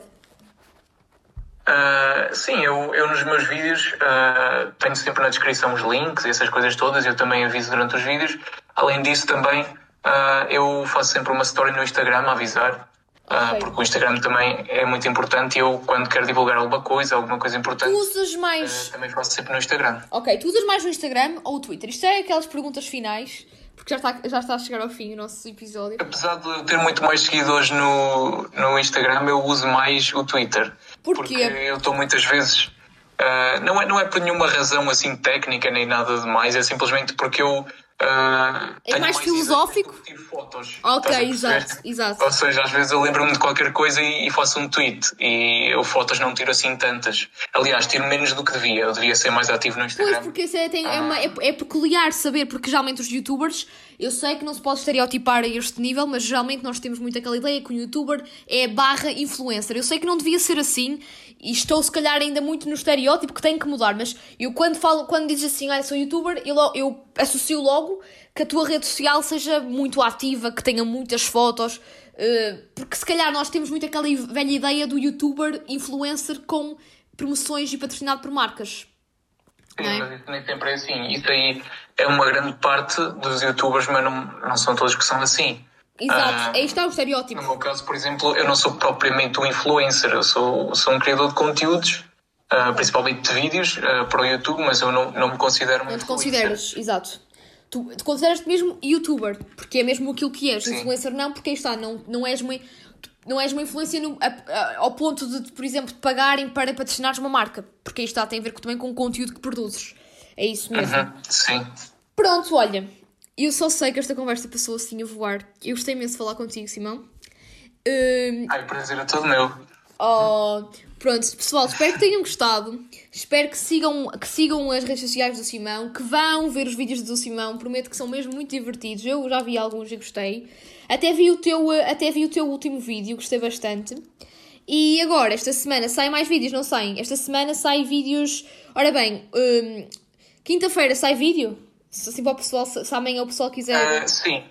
Uh, sim, eu, eu nos meus vídeos uh, tenho sempre na descrição os links e essas coisas todas, eu também aviso durante os vídeos. Além disso, também uh, eu faço sempre uma story no Instagram a avisar, okay. porque o Instagram também é muito importante e eu, quando quero divulgar alguma coisa, alguma coisa importante, tu usas mais... também faço sempre no Instagram. Ok, tu usas mais no Instagram ou o Twitter? Isto é aquelas perguntas finais porque já está, já está a chegar ao fim o nosso episódio. Apesar de ter muito mais seguidores no, no Instagram, eu uso mais o Twitter. Porquê? Porque eu estou muitas vezes. Uh, não, é, não é por nenhuma razão assim técnica nem nada demais, é simplesmente porque eu Uh, é mais, filosófico? Fotos, ok, exato, exato. Ou seja, às vezes eu lembro-me de qualquer coisa e, e, faço um tweet e eu fotos não tiro assim tantas. Aliás, tiro menos do que devia. Eu devia ser mais ativo no Instagram. Pois, porque isso é, tem, é, uma, é, é, peculiar saber, porque geralmente os youtubers, eu sei que não se pode estereotipar a este nível, mas geralmente nós temos muito aquela ideia que o youtuber é barra influencer. Eu sei que não devia ser assim e estou se calhar ainda muito no estereótipo que tem que mudar, mas eu quando falo, quando dizes assim, ah, sou youtuber, eu, eu associo logo que a tua rede social seja muito ativa, que tenha muitas fotos, uh, porque se calhar nós temos muito aquela velha ideia do youtuber influencer com promoções e patrocinado por marcas. Sim, é? mas isso nem sempre é assim. Isso aí é uma grande parte dos youtubers, mas não, não são todos que são assim. Exato, uh, aí está o estereótipo. No meu caso, por exemplo, eu não sou propriamente um influencer, eu sou, sou um criador de conteúdos, uh, principalmente de vídeos, uh, para o YouTube, mas eu não, não me considero um Não te consideras, exato. Tu, tu consideras-te mesmo youtuber, porque é mesmo aquilo que és. Sim. Influencer não, porque aí está, não, não és uma não és uma influência no, a, a, ao ponto de, por exemplo, de pagarem para patrocinares uma marca, porque aí está, tem a ver também com o conteúdo que produzes. É isso mesmo. Uhum, sim. Pronto, olha, eu só sei que esta conversa passou assim a voar. Eu gostei imenso de falar contigo, Simão. Uh... Ai, o prazer é todo meu. Oh, pronto, pessoal, espero que tenham gostado. Espero que sigam, que sigam as redes sociais do Simão, que vão ver os vídeos do Simão. Prometo que são mesmo muito divertidos. Eu já vi alguns e gostei. Até vi o teu, até vi o teu último vídeo, gostei bastante. E agora, esta semana saem mais vídeos, não saem? Esta semana saem vídeos. Ora bem, um, quinta-feira sai vídeo? Se assim para o pessoal, se amanhã o pessoal quiser. Uh, sim,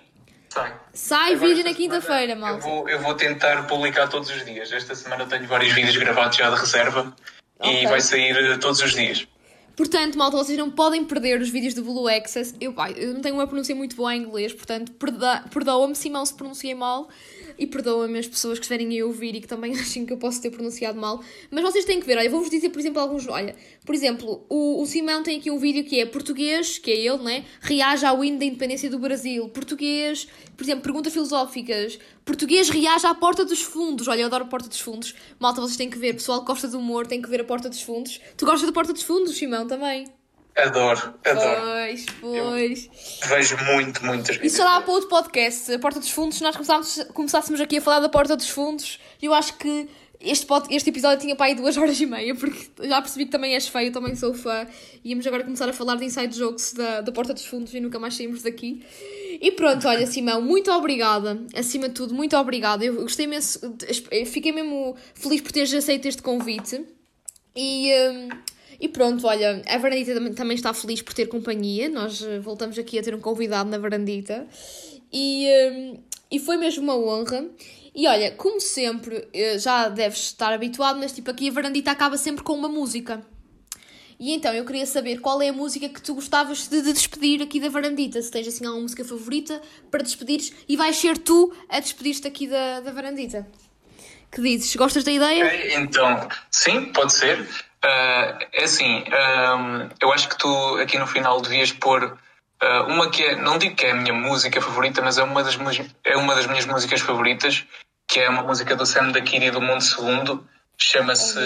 sai. Sai Agora, vídeo na quinta-feira, mal. Eu vou, eu vou tentar publicar todos os dias. Esta semana tenho vários vídeos gravados já de reserva okay. e vai sair eh, todos os dias. Portanto, malta, vocês não podem perder os vídeos do Blue Access. Eu, pai, eu não tenho uma pronúncia muito boa em inglês, portanto, perdoa-me mal se pronunciei mal e perdoa-me as pessoas que estiverem a ouvir e que também achem que eu posso ter pronunciado mal. Mas vocês têm que ver, olha, vou-vos dizer, por exemplo, alguns. Olha, por exemplo, o, o Simão tem aqui um vídeo que é português, que é ele, né? Reage ao hino da independência do Brasil. Português, por exemplo, perguntas filosóficas. Português reage à Porta dos Fundos. Olha, eu adoro a Porta dos Fundos. Malta, vocês têm que ver. Pessoal que gosta de humor tem que ver a Porta dos Fundos. Tu gostas da Porta dos Fundos, Simão, também? Adoro, adoro. Pois, pois. Eu vejo muito, muitas vezes. Isso será para outro podcast, a Porta dos Fundos. Se nós começássemos aqui a falar da Porta dos Fundos, eu acho que este, pod, este episódio tinha para aí duas horas e meia, porque já percebi que também és feio, também sou fã. Íamos agora começar a falar de inside jokes da, da Porta dos Fundos e nunca mais saímos daqui. E pronto, olha, Simão, muito obrigada. Acima de tudo, muito obrigada. Eu gostei imenso, fiquei mesmo feliz por teres aceito este convite. E. Um, e pronto, olha, a Varandita também está feliz por ter companhia. Nós eh, voltamos aqui a ter um convidado na Varandita. E, um, e foi mesmo uma honra. E olha, como sempre, eh, já deves estar habituado, mas tipo aqui a Varandita acaba sempre com uma música. E então eu queria saber qual é a música que tu gostavas de, de despedir aqui da Varandita. Se tens assim alguma música favorita para despedires e vais ser tu a despedir-te aqui da, da Varandita. Que dizes? Gostas da ideia? Então, sim, pode ser. Uh, é assim, um, eu acho que tu aqui no final devias pôr uh, uma que é, não digo que é a minha música favorita, mas é uma das, é uma das minhas músicas favoritas, que é uma música do Sam da Kiri do Mundo Segundo, chama-se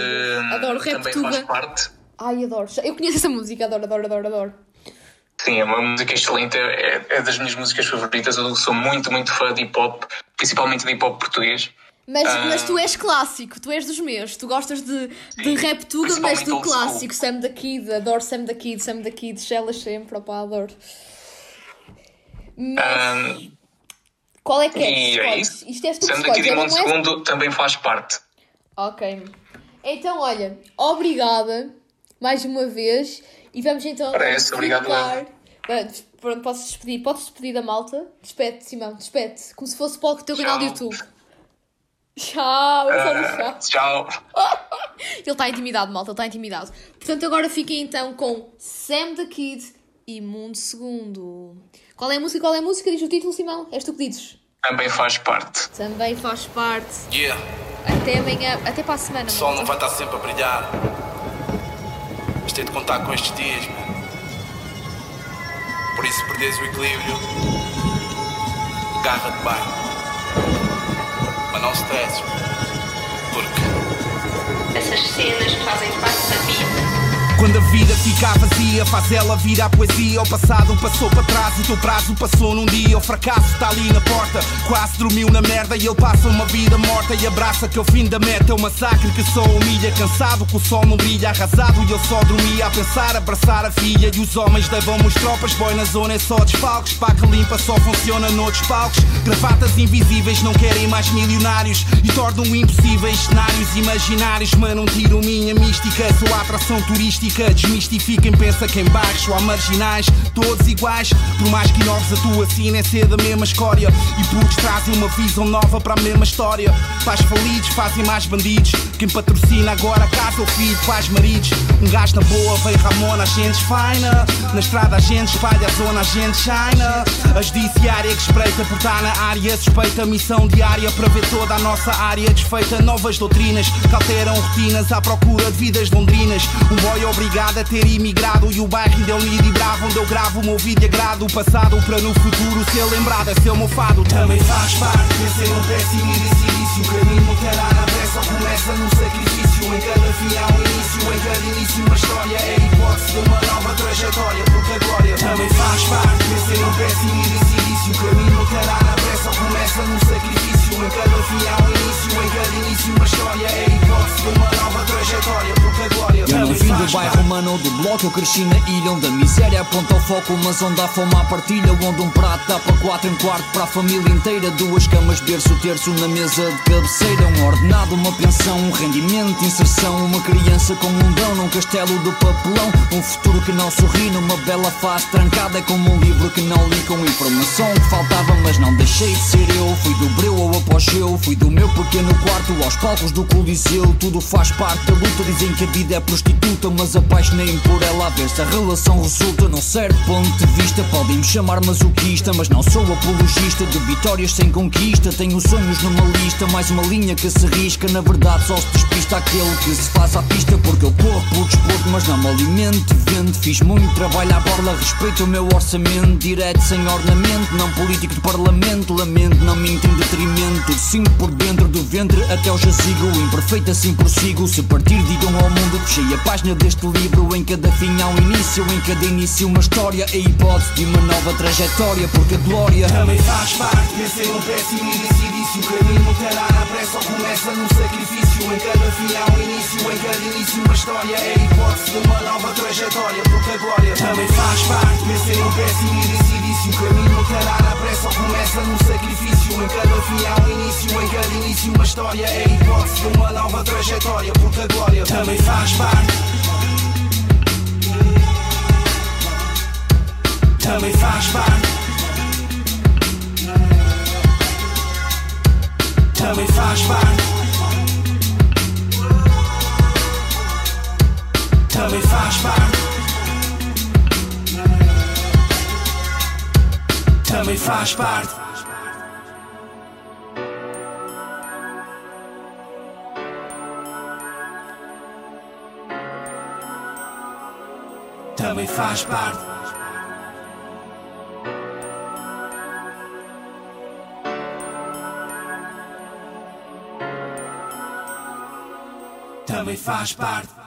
Adoro Também Faz Parte. Ai, adoro. Eu conheço essa música, adoro, adoro, adoro, adoro. Sim, é uma música excelente, é, é das minhas músicas favoritas. Eu sou muito, muito fã de hip hop, principalmente de hip hop português. Mas, uh, mas tu és clássico, tu és dos meus. Tu gostas de, de rap tudo, mas do clássico. Sam da Kid, adoro Sam da Kid, Sam da Kid, Shellas sempre, opa, adoro. Mas, um, qual é que é? E é isso. Isto és tu Sam da Kid e Mundo Segundo também faz parte. Ok. Então, olha, obrigada mais uma vez e vamos então. Parece, obrigado. Pronto, posso despedir. Podes despedir da malta? Despede, Simão, despede. Como se fosse para o teu canal do YouTube. Tchau, eu só no tchau. Tchau. Ele está intimidado, malta, ele está intimidado. Portanto, agora fiquem então com Sam the Kid e Mundo Segundo. Qual é a música? Qual é a música? Diz o título, Simão. És tu que dizes. Também faz parte. Também faz parte. Yeah. Até amanhã, até para a semana. O sol não vai estar sempre a brilhar. Mas tem de contar com estes dias, mano. Por isso, se perdes o equilíbrio, agarra-te bem. Mas não stresses. Porque essas cenas fazem parte da vida. Quando a vida fica vazia, faz ela vir à poesia. O passado passou para trás, o teu prazo passou num dia. O fracasso está ali na porta, quase dormiu na merda. E ele passa uma vida morta e abraça que o fim da meta. É um massacre que só humilha, cansado que o sol não brilha. Arrasado e ele só dormia a pensar, abraçar a filha. E os homens levam-me os tropas, boy na zona é só desfalques. Paca limpa só funciona noutros palcos. Gravatas invisíveis não querem mais milionários e tornam impossíveis cenários imaginários. Mano, um tiro minha mística, sou atração turística. Desmistifiquem, pensa que em baixo há marginais, todos iguais. Por mais que inovos a tua cena é ser da mesma escória. E putos trazem uma visão nova para a mesma história. Pais falidos fazem mais bandidos. Quem patrocina agora casa ou filho, pais maridos. Um gajo na boa, vem Ramona, a gente faina. Na estrada a gente espalha a zona, a gente shina. A judiciária que espreita por estar na área suspeita. Missão diária para ver toda a nossa área desfeita. Novas doutrinas que alteram rotinas à procura de vidas londrinas. Um boy obrigado a ter imigrado e o bairro é unido e bravo. Onde eu gravo o meu vídeo agrado. O passado para no futuro ser lembrado, a ser mofado. Também faz parte. Pensei num péssimo início. O caminho terá na só começa num sacrifício. Em cada fim há um início, em cada início uma história. É a hipótese de uma nova trajetória. Porque a glória também faz parte. Pensei num péssimo início. O caminho não terá na pressa, só começa num sacrifício. Em cada fim há um início, em cada início uma história. É a hipótese de uma nova trajetória. Porque a glória Eu não vim do bairro humano ou do bloco, eu cresci na ilha onde a miséria aponta o foco, mas onde há fome à partilha, onde um prato dá para quatro em quarto para a família inteira, duas camas, berço, terço na mesa de cabeceira, um ordenado, uma pensão, um rendimento, inserção, uma criança com um dão num castelo de papelão, um futuro que não sorri numa bela face trancada, como um livro que não li com informação que faltava, mas não deixei de ser eu, fui do breu ao apogeu, fui do meu pequeno quarto aos palcos do coliseu, tudo faz parte da luta, dizem que a vida é prostituta, mas apaixonei-me por ela a ver se a relação resulta num certo ponto de vista. Podem-me chamar masoquista, mas não sou apologista de vitórias sem conquista. Tenho sonhos numa lista, mais uma linha que se risca. Na verdade, só se despista aquele que se faz à pista, porque eu corro pelo desporto, mas não me alimento. Vendo, fiz muito trabalho à borla, respeito o meu orçamento, direto sem ornamento, não político de parlamento. Lamento, não minto em detrimento. Sinto por dentro do ventre até o jazigo, imperfeito assim prossigo. Se partir, digam ao mundo fechei a página deste livro. Em cada fim há um início, em cada início uma história. A hipótese de uma nova trajetória, porque a glória. Também faz parte, pensei num péssimo início O caminho terá só começa num sacrifício Em cada fim há um início, em cada início uma história É a hipótese de uma nova trajetória Porque a glória também faz parte Pensei num péssimo início O caminho terá na pressa, só começa num sacrifício Em cada fim há um início, em cada início uma história É a hipótese de uma nova trajetória Porque a glória também faz parte. Também faz parte também faz parte. Também faz parte. Também faz parte. Também faz parte. Faz parte.